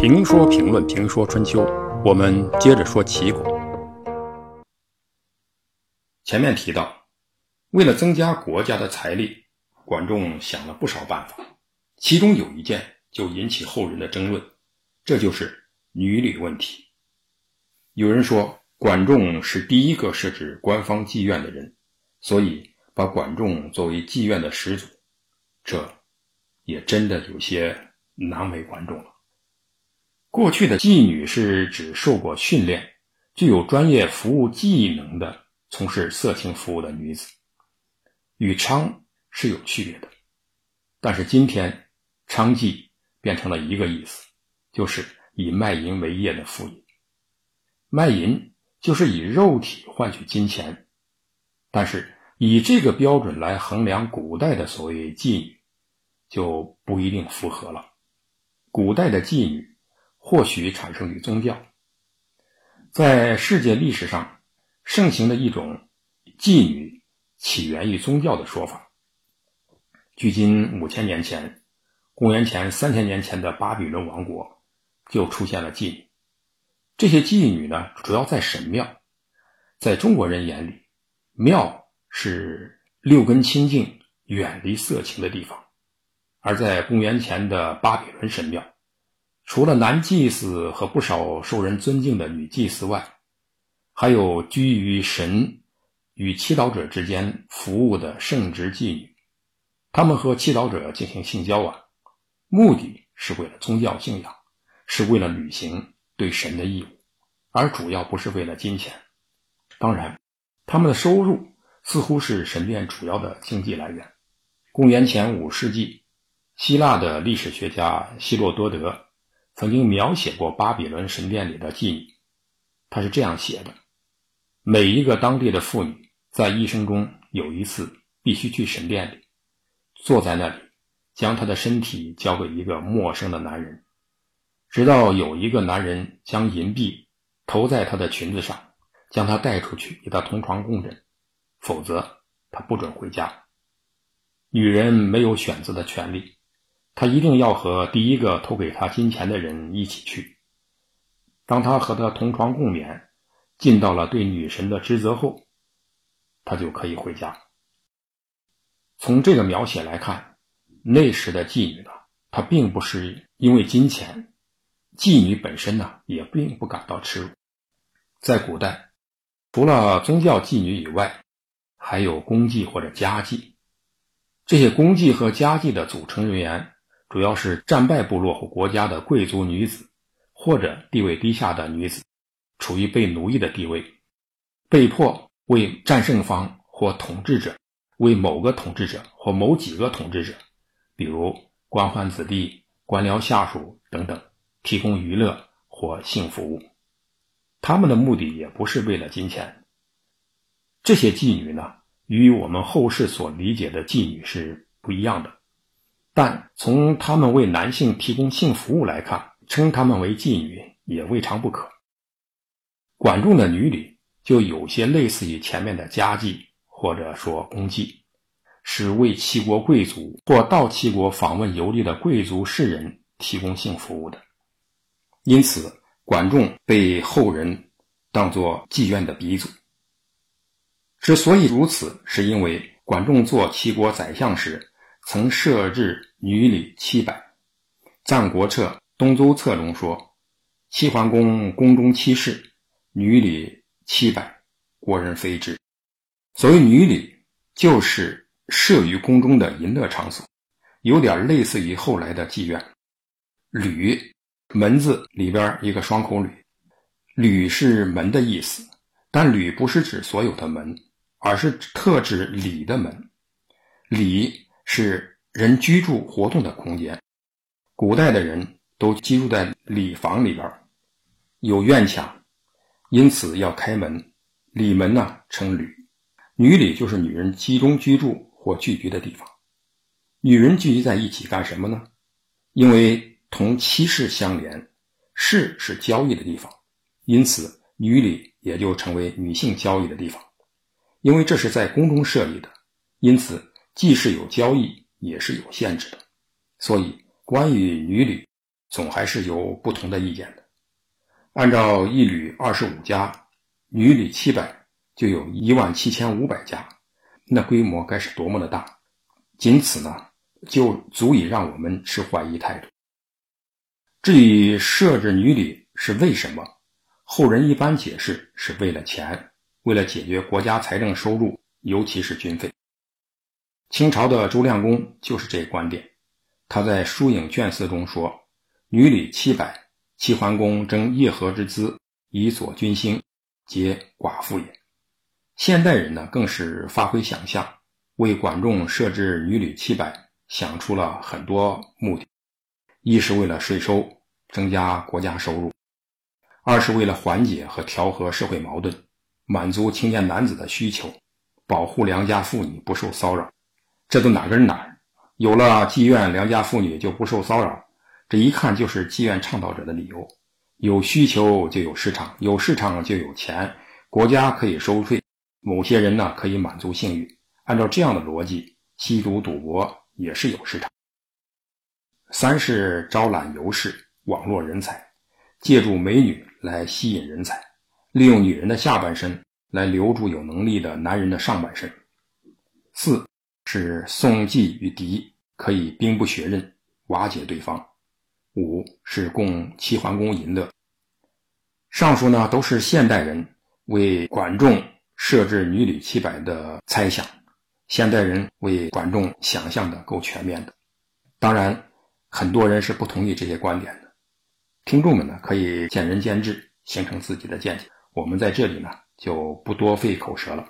评说评论评说春秋，我们接着说齐国。前面提到，为了增加国家的财力，管仲想了不少办法，其中有一件就引起后人的争论，这就是女礼问题。有人说，管仲是第一个设置官方妓院的人，所以把管仲作为妓院的始祖，这也真的有些难为管仲了。过去的妓女是指受过训练、具有专业服务技能的从事色情服务的女子，与娼是有区别的。但是今天，娼妓变成了一个意思，就是以卖淫为业的妇女。卖淫就是以肉体换取金钱，但是以这个标准来衡量古代的所谓妓女，就不一定符合了。古代的妓女。或许产生于宗教，在世界历史上盛行的一种妓女起源于宗教的说法。距今五千年前，公元前三千年前的巴比伦王国就出现了妓女。这些妓女呢，主要在神庙。在中国人眼里，庙是六根清净、远离色情的地方，而在公元前的巴比伦神庙。除了男祭司和不少受人尊敬的女祭司外，还有居于神与祈祷者之间服务的圣职妓女，他们和祈祷者进行性交往，目的是为了宗教信仰，是为了履行对神的义务，而主要不是为了金钱。当然，他们的收入似乎是神殿主要的经济来源。公元前五世纪，希腊的历史学家希罗多德。曾经描写过巴比伦神殿里的妓女，他是这样写的：每一个当地的妇女在一生中有一次必须去神殿里，坐在那里，将她的身体交给一个陌生的男人，直到有一个男人将银币投在她的裙子上，将她带出去与她同床共枕，否则她不准回家。女人没有选择的权利。他一定要和第一个投给他金钱的人一起去。当他和他同床共眠，尽到了对女神的职责后，他就可以回家。从这个描写来看，那时的妓女呢，她并不是因为金钱，妓女本身呢也并不感到耻辱。在古代，除了宗教妓女以外，还有公妓或者家妓。这些公妓和家妓的组成人员。主要是战败部落或国家的贵族女子，或者地位低下的女子，处于被奴役的地位，被迫为战胜方或统治者，为某个统治者或某几个统治者，比如官宦子弟、官僚下属等等，提供娱乐或性服务。他们的目的也不是为了金钱。这些妓女呢，与我们后世所理解的妓女是不一样的。但从他们为男性提供性服务来看，称他们为妓女也未尝不可。管仲的女礼就有些类似于前面的家妓或者说公妓，是为齐国贵族或到齐国访问游历的贵族士人提供性服务的。因此，管仲被后人当作妓院的鼻祖。之所以如此，是因为管仲做齐国宰相时。曾设置女礼七百，《战国策·东周策》中说：“齐桓公宫中七事，女礼七百，国人非之。”所谓女礼，就是设于宫中的淫乐场所，有点类似于后来的妓院。吕，门字里边一个双口吕，吕是门的意思，但吕不是指所有的门，而是特指里的门，里。是人居住活动的空间，古代的人都居住在里房里边，有院墙，因此要开门。里门呢称吕，女里就是女人集中居住或聚居的地方。女人聚集在一起干什么呢？因为同妻室相连，室是交易的地方，因此女里也就成为女性交易的地方。因为这是在宫中设立的，因此。既是有交易，也是有限制的，所以关于女旅，总还是有不同的意见的。按照一旅二十五家，女旅七百，就有一万七千五百家，那规模该是多么的大！仅此呢，就足以让我们持怀疑态度。至于设置女旅是为什么，后人一般解释是为了钱，为了解决国家财政收入，尤其是军费。清朝的朱亮公就是这观点。他在《疏影卷四》中说：“女旅七百，齐桓公争叶河之资，以佐军兴，皆寡妇也。”现代人呢，更是发挥想象，为管仲设置女旅七百，想出了很多目的：一是为了税收，增加国家收入；二是为了缓解和调和社会矛盾，满足青年男子的需求，保护良家妇女不受骚扰。这都哪跟哪？有了妓院，良家妇女就不受骚扰，这一看就是妓院倡导者的理由。有需求就有市场，有市场就有钱，国家可以收税，某些人呢可以满足性欲。按照这样的逻辑，吸毒赌博也是有市场。三是招揽游士，网络人才，借助美女来吸引人才，利用女人的下半身来留住有能力的男人的上半身。四。是宋季与敌，可以兵不血刃瓦解对方。五是供齐桓公淫乐。上述呢都是现代人为管仲设置女旅七百的猜想，现代人为管仲想象的够全面的。当然，很多人是不同意这些观点的。听众们呢可以见仁见智，形成自己的见解。我们在这里呢就不多费口舌了。